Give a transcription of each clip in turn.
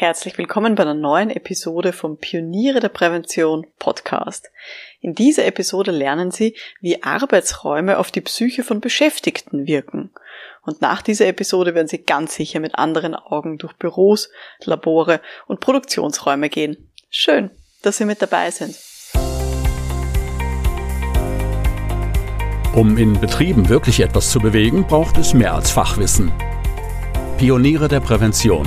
Herzlich willkommen bei einer neuen Episode vom Pioniere der Prävention Podcast. In dieser Episode lernen Sie, wie Arbeitsräume auf die Psyche von Beschäftigten wirken. Und nach dieser Episode werden Sie ganz sicher mit anderen Augen durch Büros, Labore und Produktionsräume gehen. Schön, dass Sie mit dabei sind. Um in Betrieben wirklich etwas zu bewegen, braucht es mehr als Fachwissen. Pioniere der Prävention.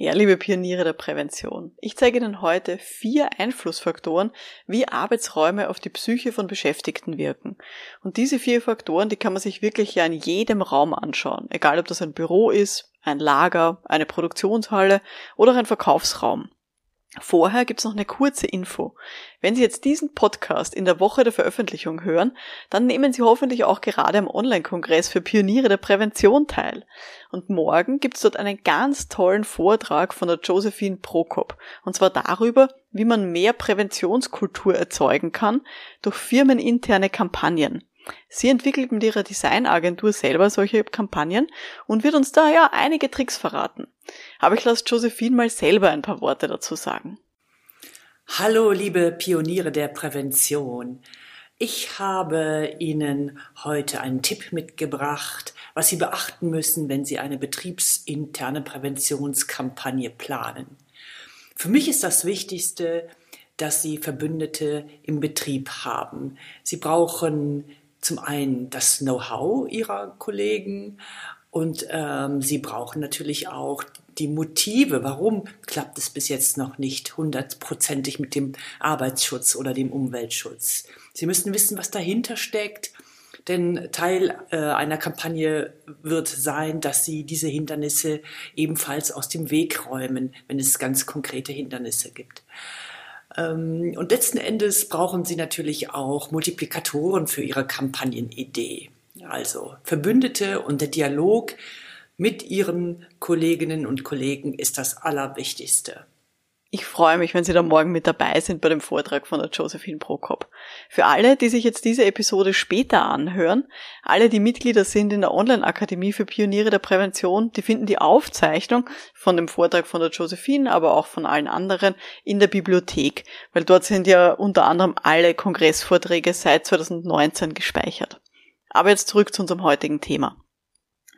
Ja, liebe Pioniere der Prävention, ich zeige Ihnen heute vier Einflussfaktoren, wie Arbeitsräume auf die Psyche von Beschäftigten wirken. Und diese vier Faktoren, die kann man sich wirklich ja in jedem Raum anschauen, egal ob das ein Büro ist, ein Lager, eine Produktionshalle oder ein Verkaufsraum. Vorher gibt's noch eine kurze Info. Wenn Sie jetzt diesen Podcast in der Woche der Veröffentlichung hören, dann nehmen Sie hoffentlich auch gerade am Online-Kongress für Pioniere der Prävention teil. Und morgen gibt's dort einen ganz tollen Vortrag von der Josephine Prokop. Und zwar darüber, wie man mehr Präventionskultur erzeugen kann durch firmeninterne Kampagnen. Sie entwickelt mit ihrer Designagentur selber solche Kampagnen und wird uns da ja einige Tricks verraten. Aber ich lasse Josephine mal selber ein paar Worte dazu sagen. Hallo, liebe Pioniere der Prävention. Ich habe Ihnen heute einen Tipp mitgebracht, was Sie beachten müssen, wenn Sie eine betriebsinterne Präventionskampagne planen. Für mich ist das Wichtigste, dass Sie Verbündete im Betrieb haben. Sie brauchen zum einen das Know-how ihrer Kollegen und ähm, sie brauchen natürlich auch die Motive. Warum klappt es bis jetzt noch nicht hundertprozentig mit dem Arbeitsschutz oder dem Umweltschutz? Sie müssen wissen, was dahinter steckt. Denn Teil äh, einer Kampagne wird sein, dass sie diese Hindernisse ebenfalls aus dem Weg räumen, wenn es ganz konkrete Hindernisse gibt. Ähm, und letzten Endes brauchen Sie natürlich auch Multiplikatoren für Ihre Kampagnenidee. Also Verbündete und der Dialog mit Ihren Kolleginnen und Kollegen ist das Allerwichtigste. Ich freue mich, wenn Sie da morgen mit dabei sind bei dem Vortrag von der Josephine Prokop. Für alle, die sich jetzt diese Episode später anhören, alle, die Mitglieder sind in der Online-Akademie für Pioniere der Prävention, die finden die Aufzeichnung von dem Vortrag von der Josephine, aber auch von allen anderen in der Bibliothek, weil dort sind ja unter anderem alle Kongressvorträge seit 2019 gespeichert. Aber jetzt zurück zu unserem heutigen Thema.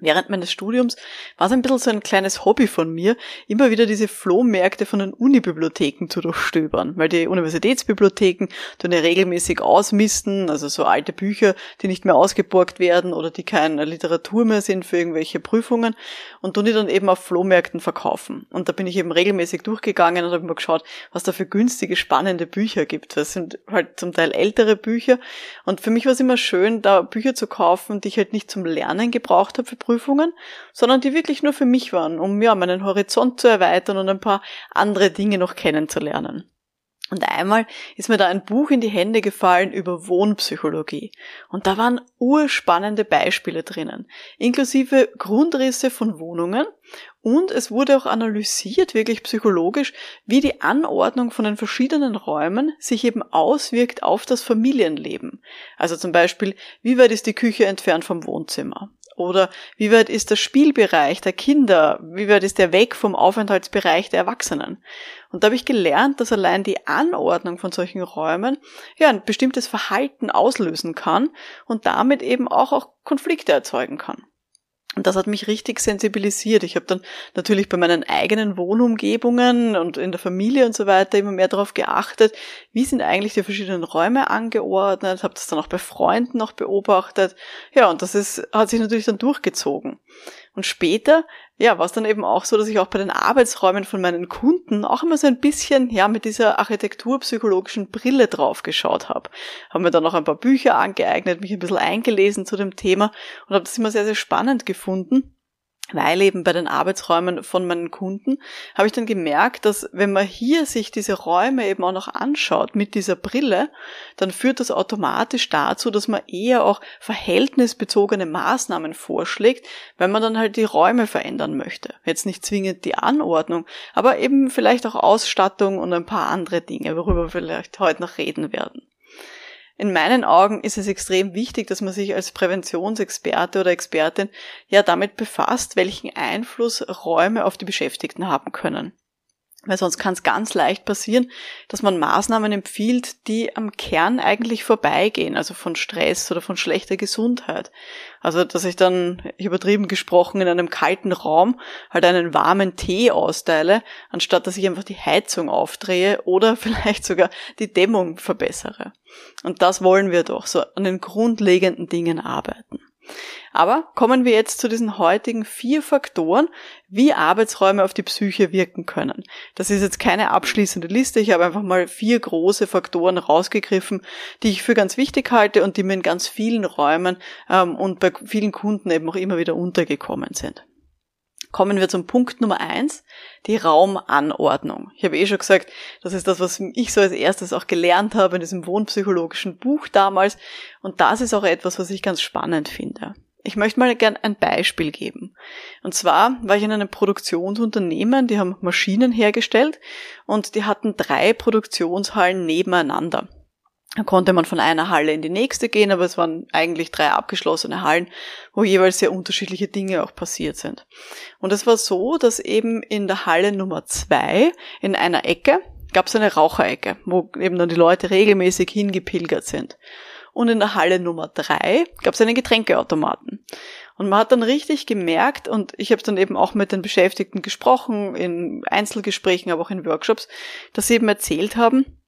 Während meines Studiums war es ein bisschen so ein kleines Hobby von mir, immer wieder diese Flohmärkte von den Unibibliotheken zu durchstöbern, weil die Universitätsbibliotheken tun ja regelmäßig ausmisten, also so alte Bücher, die nicht mehr ausgeborgt werden oder die keine Literatur mehr sind für irgendwelche Prüfungen und tun die dann eben auf Flohmärkten verkaufen. Und da bin ich eben regelmäßig durchgegangen und habe mal geschaut, was da für günstige, spannende Bücher gibt. Das sind halt zum Teil ältere Bücher und für mich war es immer schön, da Bücher zu kaufen, die ich halt nicht zum Lernen gebraucht habe für Prüfungen, sondern die wirklich nur für mich waren, um ja meinen Horizont zu erweitern und ein paar andere Dinge noch kennenzulernen. Und einmal ist mir da ein Buch in die Hände gefallen über Wohnpsychologie. Und da waren urspannende Beispiele drinnen, inklusive Grundrisse von Wohnungen. Und es wurde auch analysiert, wirklich psychologisch, wie die Anordnung von den verschiedenen Räumen sich eben auswirkt auf das Familienleben. Also zum Beispiel, wie weit ist die Küche entfernt vom Wohnzimmer? Oder wie weit ist der Spielbereich der Kinder? Wie weit ist der weg vom Aufenthaltsbereich der Erwachsenen? Und da habe ich gelernt, dass allein die Anordnung von solchen Räumen ja ein bestimmtes Verhalten auslösen kann und damit eben auch, auch Konflikte erzeugen kann. Und das hat mich richtig sensibilisiert. Ich habe dann natürlich bei meinen eigenen Wohnumgebungen und in der Familie und so weiter immer mehr darauf geachtet, wie sind eigentlich die verschiedenen Räume angeordnet, habe das dann auch bei Freunden noch beobachtet. Ja, und das ist, hat sich natürlich dann durchgezogen. Und später, ja, war es dann eben auch so, dass ich auch bei den Arbeitsräumen von meinen Kunden auch immer so ein bisschen, ja, mit dieser architekturpsychologischen Brille drauf geschaut habe. Habe mir dann noch ein paar Bücher angeeignet, mich ein bisschen eingelesen zu dem Thema und habe das immer sehr, sehr spannend gefunden weil eben bei den Arbeitsräumen von meinen Kunden habe ich dann gemerkt, dass wenn man hier sich diese Räume eben auch noch anschaut mit dieser Brille, dann führt das automatisch dazu, dass man eher auch verhältnisbezogene Maßnahmen vorschlägt, wenn man dann halt die Räume verändern möchte. Jetzt nicht zwingend die Anordnung, aber eben vielleicht auch Ausstattung und ein paar andere Dinge, worüber wir vielleicht heute noch reden werden. In meinen Augen ist es extrem wichtig, dass man sich als Präventionsexperte oder Expertin ja damit befasst, welchen Einfluss Räume auf die Beschäftigten haben können. Weil sonst kann es ganz leicht passieren, dass man Maßnahmen empfiehlt, die am Kern eigentlich vorbeigehen, also von Stress oder von schlechter Gesundheit. Also, dass ich dann, übertrieben gesprochen, in einem kalten Raum halt einen warmen Tee austeile, anstatt dass ich einfach die Heizung aufdrehe oder vielleicht sogar die Dämmung verbessere. Und das wollen wir doch, so an den grundlegenden Dingen arbeiten. Aber kommen wir jetzt zu diesen heutigen vier Faktoren, wie Arbeitsräume auf die Psyche wirken können. Das ist jetzt keine abschließende Liste, ich habe einfach mal vier große Faktoren rausgegriffen, die ich für ganz wichtig halte und die mir in ganz vielen Räumen ähm, und bei vielen Kunden eben auch immer wieder untergekommen sind. Kommen wir zum Punkt Nummer eins, die Raumanordnung. Ich habe eh schon gesagt, das ist das, was ich so als erstes auch gelernt habe in diesem wohnpsychologischen Buch damals. Und das ist auch etwas, was ich ganz spannend finde. Ich möchte mal gern ein Beispiel geben. Und zwar war ich in einem Produktionsunternehmen, die haben Maschinen hergestellt und die hatten drei Produktionshallen nebeneinander. Da konnte man von einer Halle in die nächste gehen, aber es waren eigentlich drei abgeschlossene Hallen, wo jeweils sehr unterschiedliche Dinge auch passiert sind. Und es war so, dass eben in der Halle Nummer zwei in einer Ecke gab es eine Raucherecke, wo eben dann die Leute regelmäßig hingepilgert sind. Und in der Halle Nummer drei gab es einen Getränkeautomaten. Und man hat dann richtig gemerkt, und ich habe dann eben auch mit den Beschäftigten gesprochen, in Einzelgesprächen, aber auch in Workshops, dass sie eben erzählt haben,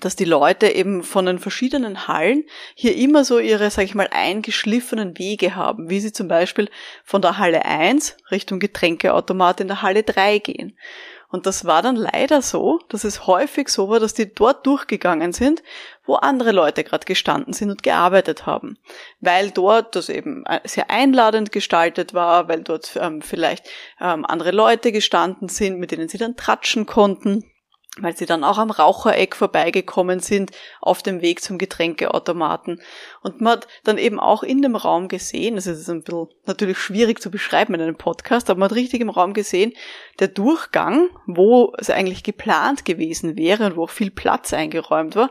dass die Leute eben von den verschiedenen Hallen hier immer so ihre, sag ich mal, eingeschliffenen Wege haben, wie sie zum Beispiel von der Halle 1 Richtung Getränkeautomat in der Halle 3 gehen. Und das war dann leider so, dass es häufig so war, dass die dort durchgegangen sind, wo andere Leute gerade gestanden sind und gearbeitet haben. Weil dort das eben sehr einladend gestaltet war, weil dort ähm, vielleicht ähm, andere Leute gestanden sind, mit denen sie dann tratschen konnten weil sie dann auch am Rauchereck vorbeigekommen sind auf dem Weg zum Getränkeautomaten. Und man hat dann eben auch in dem Raum gesehen, das ist ein bisschen natürlich schwierig zu beschreiben in einem Podcast, aber man hat richtig im Raum gesehen, der Durchgang, wo es eigentlich geplant gewesen wäre und wo auch viel Platz eingeräumt war,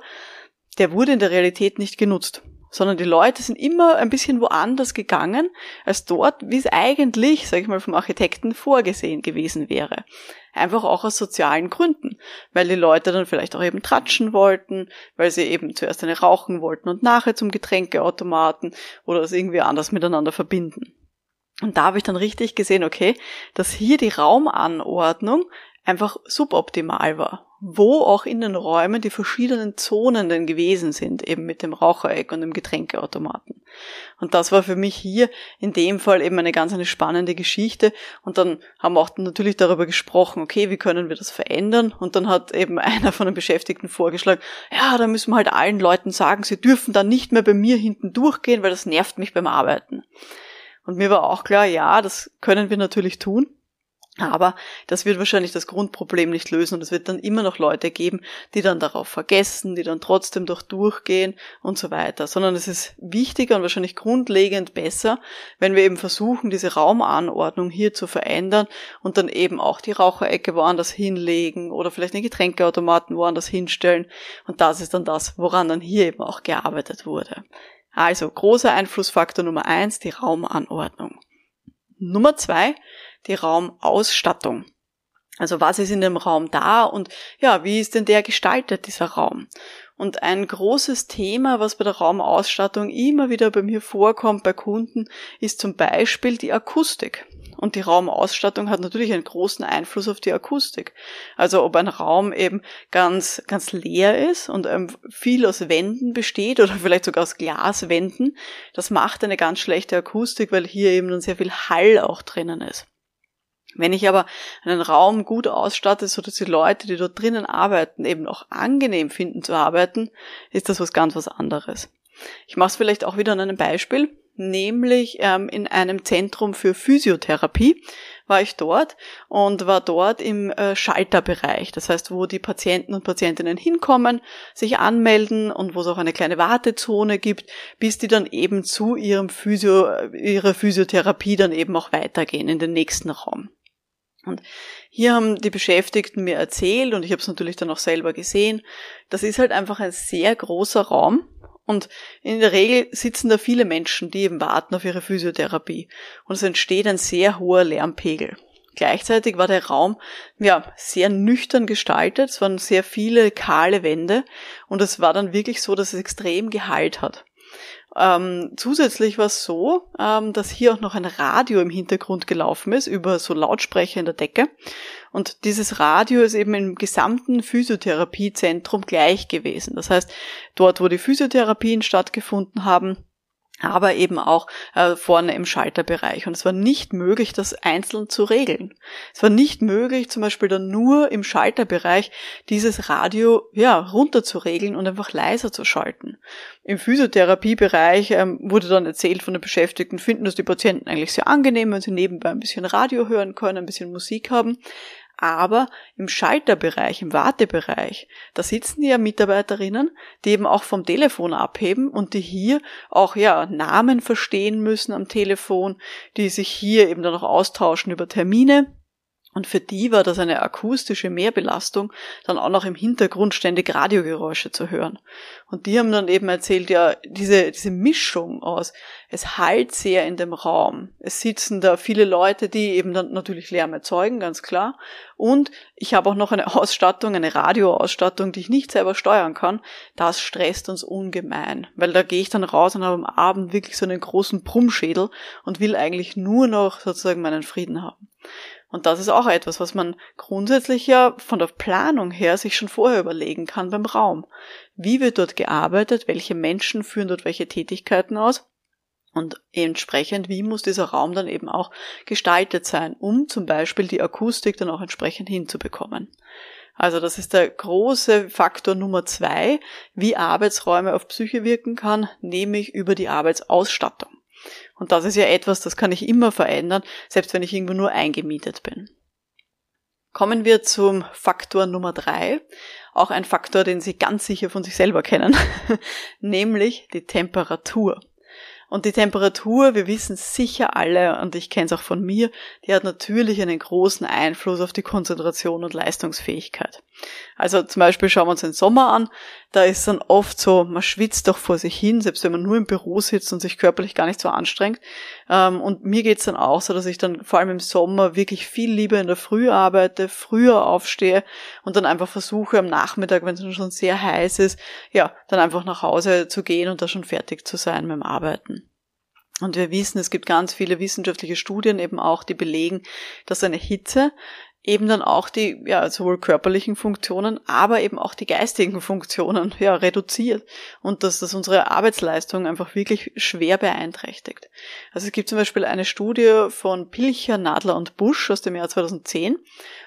der wurde in der Realität nicht genutzt sondern die Leute sind immer ein bisschen woanders gegangen als dort, wie es eigentlich, sag ich mal, vom Architekten vorgesehen gewesen wäre. Einfach auch aus sozialen Gründen, weil die Leute dann vielleicht auch eben tratschen wollten, weil sie eben zuerst eine rauchen wollten und nachher zum Getränkeautomaten oder es irgendwie anders miteinander verbinden. Und da habe ich dann richtig gesehen, okay, dass hier die Raumanordnung einfach suboptimal war wo auch in den Räumen die verschiedenen Zonen denn gewesen sind, eben mit dem Rauchereck und dem Getränkeautomaten. Und das war für mich hier in dem Fall eben eine ganz eine spannende Geschichte. Und dann haben wir auch natürlich darüber gesprochen, okay, wie können wir das verändern? Und dann hat eben einer von den Beschäftigten vorgeschlagen, ja, da müssen wir halt allen Leuten sagen, sie dürfen dann nicht mehr bei mir hinten durchgehen, weil das nervt mich beim Arbeiten. Und mir war auch klar, ja, das können wir natürlich tun. Aber das wird wahrscheinlich das Grundproblem nicht lösen und es wird dann immer noch Leute geben, die dann darauf vergessen, die dann trotzdem doch durchgehen und so weiter. Sondern es ist wichtiger und wahrscheinlich grundlegend besser, wenn wir eben versuchen, diese Raumanordnung hier zu verändern und dann eben auch die Raucherecke woanders hinlegen oder vielleicht einen Getränkeautomaten woanders hinstellen. Und das ist dann das, woran dann hier eben auch gearbeitet wurde. Also großer Einflussfaktor Nummer eins, die Raumanordnung. Nummer zwei, die Raumausstattung. Also was ist in dem Raum da und ja, wie ist denn der gestaltet, dieser Raum? Und ein großes Thema, was bei der Raumausstattung immer wieder bei mir vorkommt bei Kunden, ist zum Beispiel die Akustik. Und die Raumausstattung hat natürlich einen großen Einfluss auf die Akustik. Also ob ein Raum eben ganz, ganz leer ist und ähm, viel aus Wänden besteht oder vielleicht sogar aus Glaswänden, das macht eine ganz schlechte Akustik, weil hier eben dann sehr viel Hall auch drinnen ist. Wenn ich aber einen Raum gut ausstatte, so dass die Leute, die dort drinnen arbeiten, eben auch angenehm finden zu arbeiten, ist das was ganz was anderes. Ich mache es vielleicht auch wieder an einem Beispiel. nämlich ähm, in einem Zentrum für Physiotherapie war ich dort und war dort im äh, Schalterbereich. Das heißt, wo die Patienten und Patientinnen hinkommen, sich anmelden und wo es auch eine kleine Wartezone gibt, bis die dann eben zu ihrem Physio, ihrer Physiotherapie dann eben auch weitergehen in den nächsten Raum. Und hier haben die Beschäftigten mir erzählt, und ich habe es natürlich dann auch selber gesehen, das ist halt einfach ein sehr großer Raum. Und in der Regel sitzen da viele Menschen, die eben warten auf ihre Physiotherapie. Und es entsteht ein sehr hoher Lärmpegel. Gleichzeitig war der Raum ja sehr nüchtern gestaltet. Es waren sehr viele kahle Wände und es war dann wirklich so, dass es extrem Gehalt hat. Ähm, zusätzlich war es so, ähm, dass hier auch noch ein Radio im Hintergrund gelaufen ist, über so Lautsprecher in der Decke. Und dieses Radio ist eben im gesamten Physiotherapiezentrum gleich gewesen. Das heißt, dort, wo die Physiotherapien stattgefunden haben, aber eben auch äh, vorne im Schalterbereich. Und es war nicht möglich, das einzeln zu regeln. Es war nicht möglich, zum Beispiel dann nur im Schalterbereich dieses Radio ja runter zu regeln und einfach leiser zu schalten. Im Physiotherapiebereich ähm, wurde dann erzählt von den Beschäftigten, finden das die Patienten eigentlich sehr angenehm, wenn sie nebenbei ein bisschen Radio hören können, ein bisschen Musik haben. Aber im Schalterbereich, im Wartebereich, da sitzen ja Mitarbeiterinnen, die eben auch vom Telefon abheben und die hier auch ja Namen verstehen müssen am Telefon, die sich hier eben dann auch austauschen über Termine und für die war das eine akustische Mehrbelastung, dann auch noch im Hintergrund ständig Radiogeräusche zu hören. Und die haben dann eben erzählt, ja, diese, diese Mischung aus, es halt sehr in dem Raum. Es sitzen da viele Leute, die eben dann natürlich Lärm erzeugen, ganz klar. Und ich habe auch noch eine Ausstattung, eine Radioausstattung, die ich nicht selber steuern kann. Das stresst uns ungemein. Weil da gehe ich dann raus und habe am Abend wirklich so einen großen Brummschädel und will eigentlich nur noch sozusagen meinen Frieden haben. Und das ist auch etwas, was man grundsätzlich ja von der Planung her sich schon vorher überlegen kann beim Raum. Wie wird dort gearbeitet? Welche Menschen führen dort welche Tätigkeiten aus? Und entsprechend, wie muss dieser Raum dann eben auch gestaltet sein, um zum Beispiel die Akustik dann auch entsprechend hinzubekommen. Also das ist der große Faktor Nummer zwei, wie Arbeitsräume auf Psyche wirken kann, nämlich über die Arbeitsausstattung. Und das ist ja etwas, das kann ich immer verändern, selbst wenn ich irgendwo nur eingemietet bin. Kommen wir zum Faktor Nummer drei, auch ein Faktor, den Sie ganz sicher von sich selber kennen, nämlich die Temperatur. Und die Temperatur, wir wissen sicher alle, und ich kenne es auch von mir, die hat natürlich einen großen Einfluss auf die Konzentration und Leistungsfähigkeit. Also zum Beispiel schauen wir uns den Sommer an, da ist dann oft so, man schwitzt doch vor sich hin, selbst wenn man nur im Büro sitzt und sich körperlich gar nicht so anstrengt. Ähm, und mir geht's dann auch so, dass ich dann vor allem im Sommer wirklich viel lieber in der Früh arbeite, früher aufstehe und dann einfach versuche am Nachmittag, wenn es schon sehr heiß ist, ja, dann einfach nach Hause zu gehen und da schon fertig zu sein mit dem Arbeiten. Und wir wissen, es gibt ganz viele wissenschaftliche Studien eben auch, die belegen, dass eine Hitze eben dann auch die, ja, sowohl körperlichen Funktionen, aber eben auch die geistigen Funktionen, ja, reduziert und dass das unsere Arbeitsleistung einfach wirklich schwer beeinträchtigt. Also es gibt zum Beispiel eine Studie von Pilcher, Nadler und Busch aus dem Jahr 2010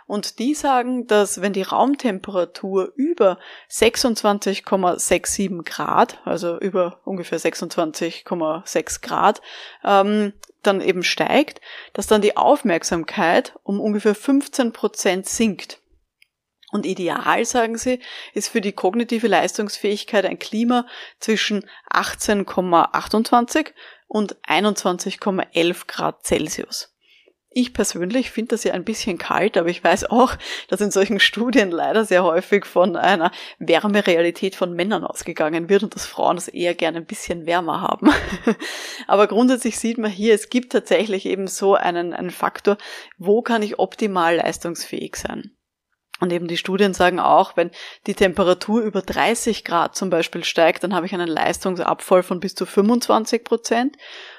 und die sagen, dass wenn die Raumtemperatur über 26,67 Grad, also über ungefähr 26,6 Grad, ähm, dann eben steigt, dass dann die Aufmerksamkeit um ungefähr 15 Prozent sinkt. Und ideal, sagen sie, ist für die kognitive Leistungsfähigkeit ein Klima zwischen 18,28 und 21,11 Grad Celsius. Ich persönlich finde das ja ein bisschen kalt, aber ich weiß auch, dass in solchen Studien leider sehr häufig von einer Wärmerealität von Männern ausgegangen wird und dass Frauen es eher gerne ein bisschen wärmer haben. aber grundsätzlich sieht man hier, es gibt tatsächlich eben so einen, einen Faktor, wo kann ich optimal leistungsfähig sein. Und eben die Studien sagen auch, wenn die Temperatur über 30 Grad zum Beispiel steigt, dann habe ich einen Leistungsabfall von bis zu 25 Prozent.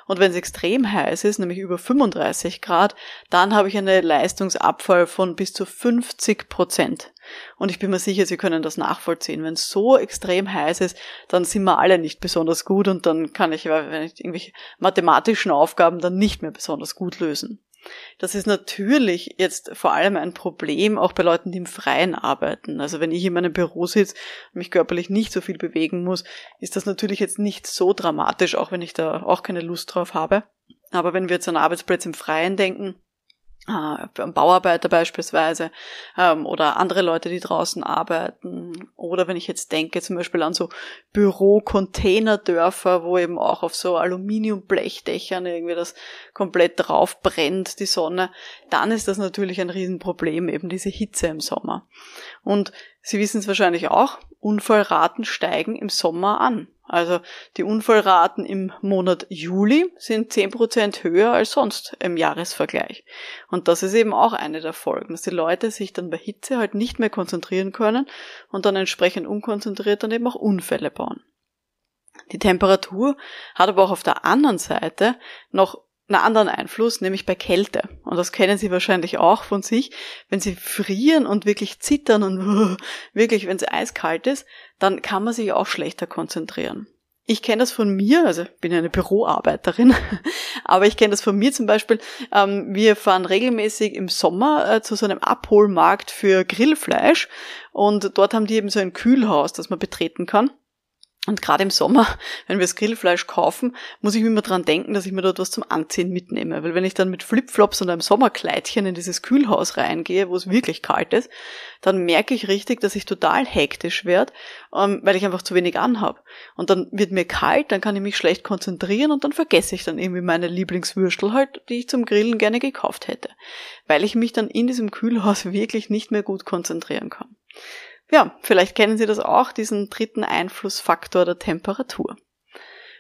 Und wenn es extrem heiß ist, nämlich über 35 Grad, dann habe ich einen Leistungsabfall von bis zu 50 Prozent. Und ich bin mir sicher, Sie können das nachvollziehen. Wenn es so extrem heiß ist, dann sind wir alle nicht besonders gut und dann kann ich, wenn ich irgendwelche mathematischen Aufgaben dann nicht mehr besonders gut lösen. Das ist natürlich jetzt vor allem ein Problem auch bei Leuten, die im Freien arbeiten. Also wenn ich in meinem Büro sitze und mich körperlich nicht so viel bewegen muss, ist das natürlich jetzt nicht so dramatisch, auch wenn ich da auch keine Lust drauf habe. Aber wenn wir jetzt an Arbeitsplätze im Freien denken, äh, Bauarbeiter beispielsweise ähm, oder andere Leute, die draußen arbeiten. Oder wenn ich jetzt denke zum Beispiel an so Büro-Containerdörfer, wo eben auch auf so Aluminiumblechdächern irgendwie das komplett drauf brennt, die Sonne, dann ist das natürlich ein Riesenproblem, eben diese Hitze im Sommer. Und Sie wissen es wahrscheinlich auch, Unfallraten steigen im Sommer an. Also die Unfallraten im Monat Juli sind zehn Prozent höher als sonst im Jahresvergleich. Und das ist eben auch eine der Folgen, dass die Leute sich dann bei Hitze halt nicht mehr konzentrieren können und dann entsprechend unkonzentriert dann eben auch Unfälle bauen. Die Temperatur hat aber auch auf der anderen Seite noch einen anderen Einfluss, nämlich bei Kälte. Und das kennen Sie wahrscheinlich auch von sich. Wenn Sie frieren und wirklich zittern und wirklich, wenn es eiskalt ist, dann kann man sich auch schlechter konzentrieren. Ich kenne das von mir, also bin eine Büroarbeiterin, aber ich kenne das von mir zum Beispiel. Ähm, wir fahren regelmäßig im Sommer äh, zu so einem Abholmarkt für Grillfleisch und dort haben die eben so ein Kühlhaus, das man betreten kann. Und gerade im Sommer, wenn wir das Grillfleisch kaufen, muss ich mir immer dran denken, dass ich mir dort was zum Anziehen mitnehme. Weil wenn ich dann mit Flipflops und einem Sommerkleidchen in dieses Kühlhaus reingehe, wo es wirklich kalt ist, dann merke ich richtig, dass ich total hektisch werde, ähm, weil ich einfach zu wenig anhab. Und dann wird mir kalt, dann kann ich mich schlecht konzentrieren und dann vergesse ich dann irgendwie meine Lieblingswürstel halt, die ich zum Grillen gerne gekauft hätte. Weil ich mich dann in diesem Kühlhaus wirklich nicht mehr gut konzentrieren kann. Ja, vielleicht kennen Sie das auch, diesen dritten Einflussfaktor der Temperatur.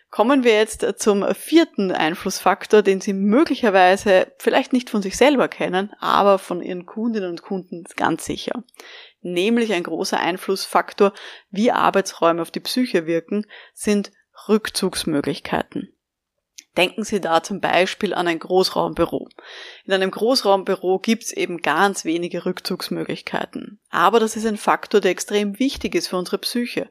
Kommen wir jetzt zum vierten Einflussfaktor, den Sie möglicherweise vielleicht nicht von sich selber kennen, aber von Ihren Kundinnen und Kunden ganz sicher. Nämlich ein großer Einflussfaktor, wie Arbeitsräume auf die Psyche wirken, sind Rückzugsmöglichkeiten. Denken Sie da zum Beispiel an ein Großraumbüro. In einem Großraumbüro gibt es eben ganz wenige Rückzugsmöglichkeiten. Aber das ist ein Faktor, der extrem wichtig ist für unsere Psyche.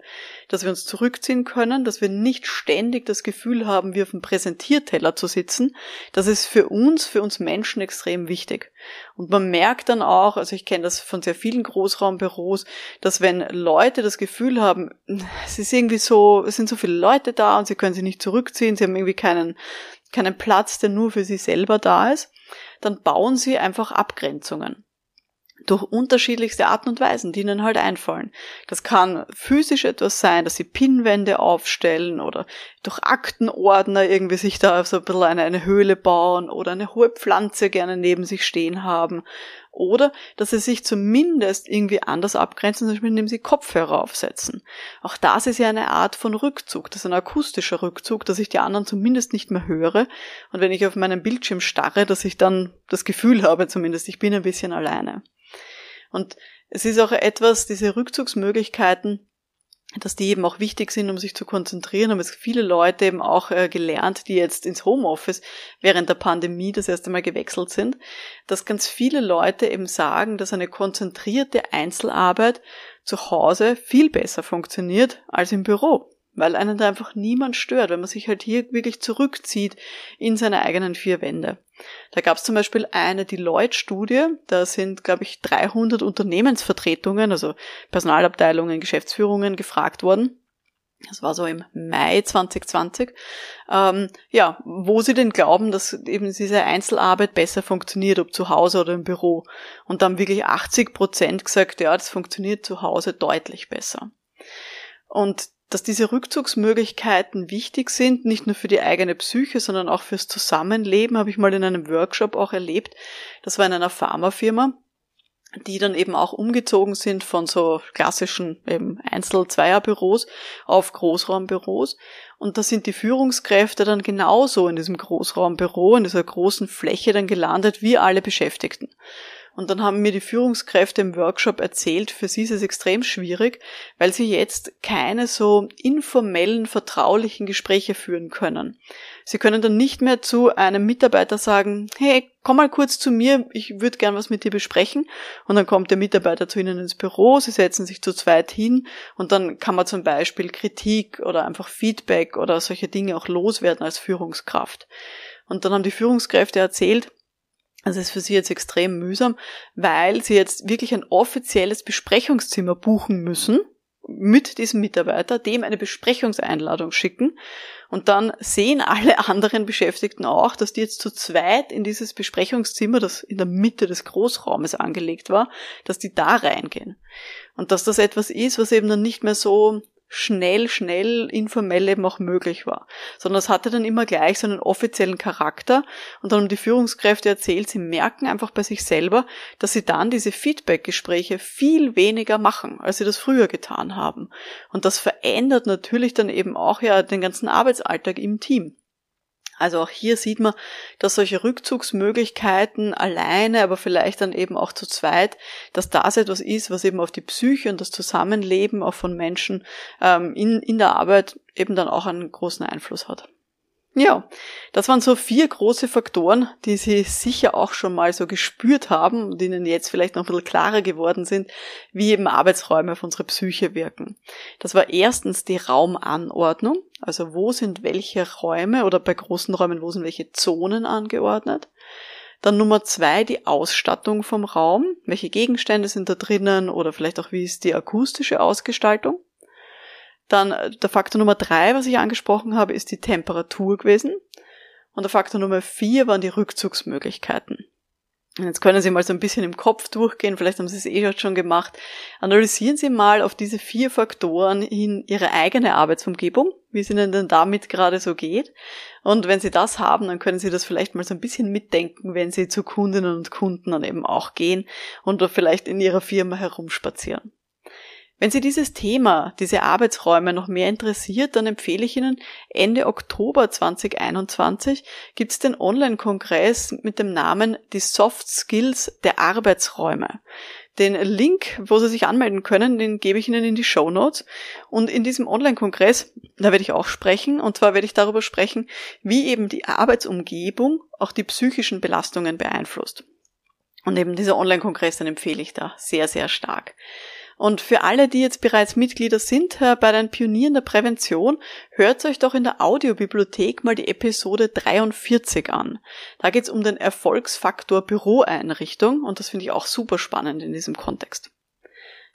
Dass wir uns zurückziehen können, dass wir nicht ständig das Gefühl haben, wie auf dem Präsentierteller zu sitzen. Das ist für uns, für uns Menschen extrem wichtig. Und man merkt dann auch, also ich kenne das von sehr vielen Großraumbüros, dass wenn Leute das Gefühl haben, es ist irgendwie so, es sind so viele Leute da und sie können sich nicht zurückziehen, sie haben irgendwie keinen, keinen Platz, der nur für sie selber da ist, dann bauen sie einfach Abgrenzungen durch unterschiedlichste Arten und Weisen, die ihnen halt einfallen. Das kann physisch etwas sein, dass sie Pinnwände aufstellen oder durch Aktenordner irgendwie sich da so ein bisschen eine, eine Höhle bauen oder eine hohe Pflanze gerne neben sich stehen haben. Oder dass sie sich zumindest irgendwie anders abgrenzen, zum Beispiel indem sie Kopfhörer aufsetzen. Auch das ist ja eine Art von Rückzug. Das ist ein akustischer Rückzug, dass ich die anderen zumindest nicht mehr höre. Und wenn ich auf meinen Bildschirm starre, dass ich dann das Gefühl habe, zumindest ich bin ein bisschen alleine. Und es ist auch etwas, diese Rückzugsmöglichkeiten, dass die eben auch wichtig sind, um sich zu konzentrieren, haben es viele Leute eben auch äh, gelernt, die jetzt ins Homeoffice während der Pandemie das erste Mal gewechselt sind, dass ganz viele Leute eben sagen, dass eine konzentrierte Einzelarbeit zu Hause viel besser funktioniert als im Büro weil einen da einfach niemand stört, wenn man sich halt hier wirklich zurückzieht in seine eigenen vier Wände. Da gab es zum Beispiel eine Deloitte-Studie, da sind, glaube ich, 300 Unternehmensvertretungen, also Personalabteilungen, Geschäftsführungen gefragt worden. Das war so im Mai 2020. Ähm, ja, wo sie denn glauben, dass eben diese Einzelarbeit besser funktioniert, ob zu Hause oder im Büro. Und dann wirklich 80 Prozent gesagt, ja, das funktioniert zu Hause deutlich besser. Und dass diese Rückzugsmöglichkeiten wichtig sind, nicht nur für die eigene Psyche, sondern auch fürs Zusammenleben, habe ich mal in einem Workshop auch erlebt. Das war in einer Pharmafirma, die dann eben auch umgezogen sind von so klassischen eben Einzel-Zweier-Büros auf Großraumbüros. Und da sind die Führungskräfte dann genauso in diesem Großraumbüro, in dieser großen Fläche dann gelandet wie alle Beschäftigten. Und dann haben mir die Führungskräfte im Workshop erzählt, für sie ist es extrem schwierig, weil sie jetzt keine so informellen, vertraulichen Gespräche führen können. Sie können dann nicht mehr zu einem Mitarbeiter sagen, hey, komm mal kurz zu mir, ich würde gern was mit dir besprechen. Und dann kommt der Mitarbeiter zu Ihnen ins Büro, Sie setzen sich zu zweit hin und dann kann man zum Beispiel Kritik oder einfach Feedback oder solche Dinge auch loswerden als Führungskraft. Und dann haben die Führungskräfte erzählt, Das ist für sie jetzt extrem mühsam, weil sie jetzt wirklich ein offizielles Besprechungszimmer buchen müssen mit diesem Mitarbeiter, dem eine Besprechungseinladung schicken und dann sehen alle anderen Beschäftigten auch, dass die jetzt zu zweit in dieses Besprechungszimmer, das in der Mitte des Großraumes angelegt war, dass die da reingehen. Und dass das etwas ist, was eben dann nicht mehr so schnell, schnell, informell eben auch möglich war. Sondern es hatte dann immer gleich so einen offiziellen Charakter und dann haben die Führungskräfte erzählt, sie merken einfach bei sich selber, dass sie dann diese Feedback-Gespräche viel weniger machen, als sie das früher getan haben. Und das verändert natürlich dann eben auch ja den ganzen Arbeitsalltag im Team. Also auch hier sieht man, dass solche Rückzugsmöglichkeiten alleine, aber vielleicht dann eben auch zu zweit, dass das etwas ist, was eben auf die Psyche und das Zusammenleben auch von Menschen ähm, in, in der Arbeit eben dann auch einen großen Einfluss hat. Ja, das waren so vier große Faktoren, die Sie sicher auch schon mal so gespürt haben und Ihnen jetzt vielleicht noch ein bisschen klarer geworden sind, wie eben Arbeitsräume auf unsere Psyche wirken. Das war erstens die Raumanordnung, also wo sind welche Räume oder bei großen Räumen, wo sind welche Zonen angeordnet. Dann Nummer zwei, die Ausstattung vom Raum. Welche Gegenstände sind da drinnen oder vielleicht auch wie ist die akustische Ausgestaltung. Dann äh, der Faktor Nummer drei, was ich angesprochen habe, ist die Temperatur gewesen. Und der Faktor Nummer vier waren die Rückzugsmöglichkeiten. Und jetzt können Sie mal so ein bisschen im Kopf durchgehen, vielleicht haben Sie es eh schon gemacht. Analysieren Sie mal auf diese vier Faktoren in Ihre eigene Arbeitsumgebung, wie es Ihnen denn damit gerade so geht. Und wenn Sie das haben, dann können Sie das vielleicht mal so ein bisschen mitdenken, wenn Sie zu Kundinnen und Kunden dann eben auch gehen und vielleicht in Ihrer Firma herumspazieren. Wenn Sie dieses Thema, diese Arbeitsräume noch mehr interessiert, dann empfehle ich Ihnen, Ende Oktober 2021 gibt es den Online-Kongress mit dem Namen Die Soft Skills der Arbeitsräume. Den Link, wo Sie sich anmelden können, den gebe ich Ihnen in die Show Notes. Und in diesem Online-Kongress, da werde ich auch sprechen. Und zwar werde ich darüber sprechen, wie eben die Arbeitsumgebung auch die psychischen Belastungen beeinflusst. Und eben dieser Online-Kongress, den empfehle ich da sehr, sehr stark. Und für alle, die jetzt bereits Mitglieder sind äh, bei den Pionieren der Prävention, hört euch doch in der Audiobibliothek mal die Episode 43 an. Da geht es um den Erfolgsfaktor Büroeinrichtung und das finde ich auch super spannend in diesem Kontext.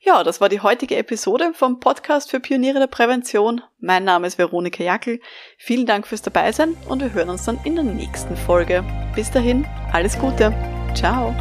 Ja, das war die heutige Episode vom Podcast für Pioniere der Prävention. Mein Name ist Veronika Jackel. Vielen Dank fürs Dabeisein und wir hören uns dann in der nächsten Folge. Bis dahin, alles Gute. Ciao.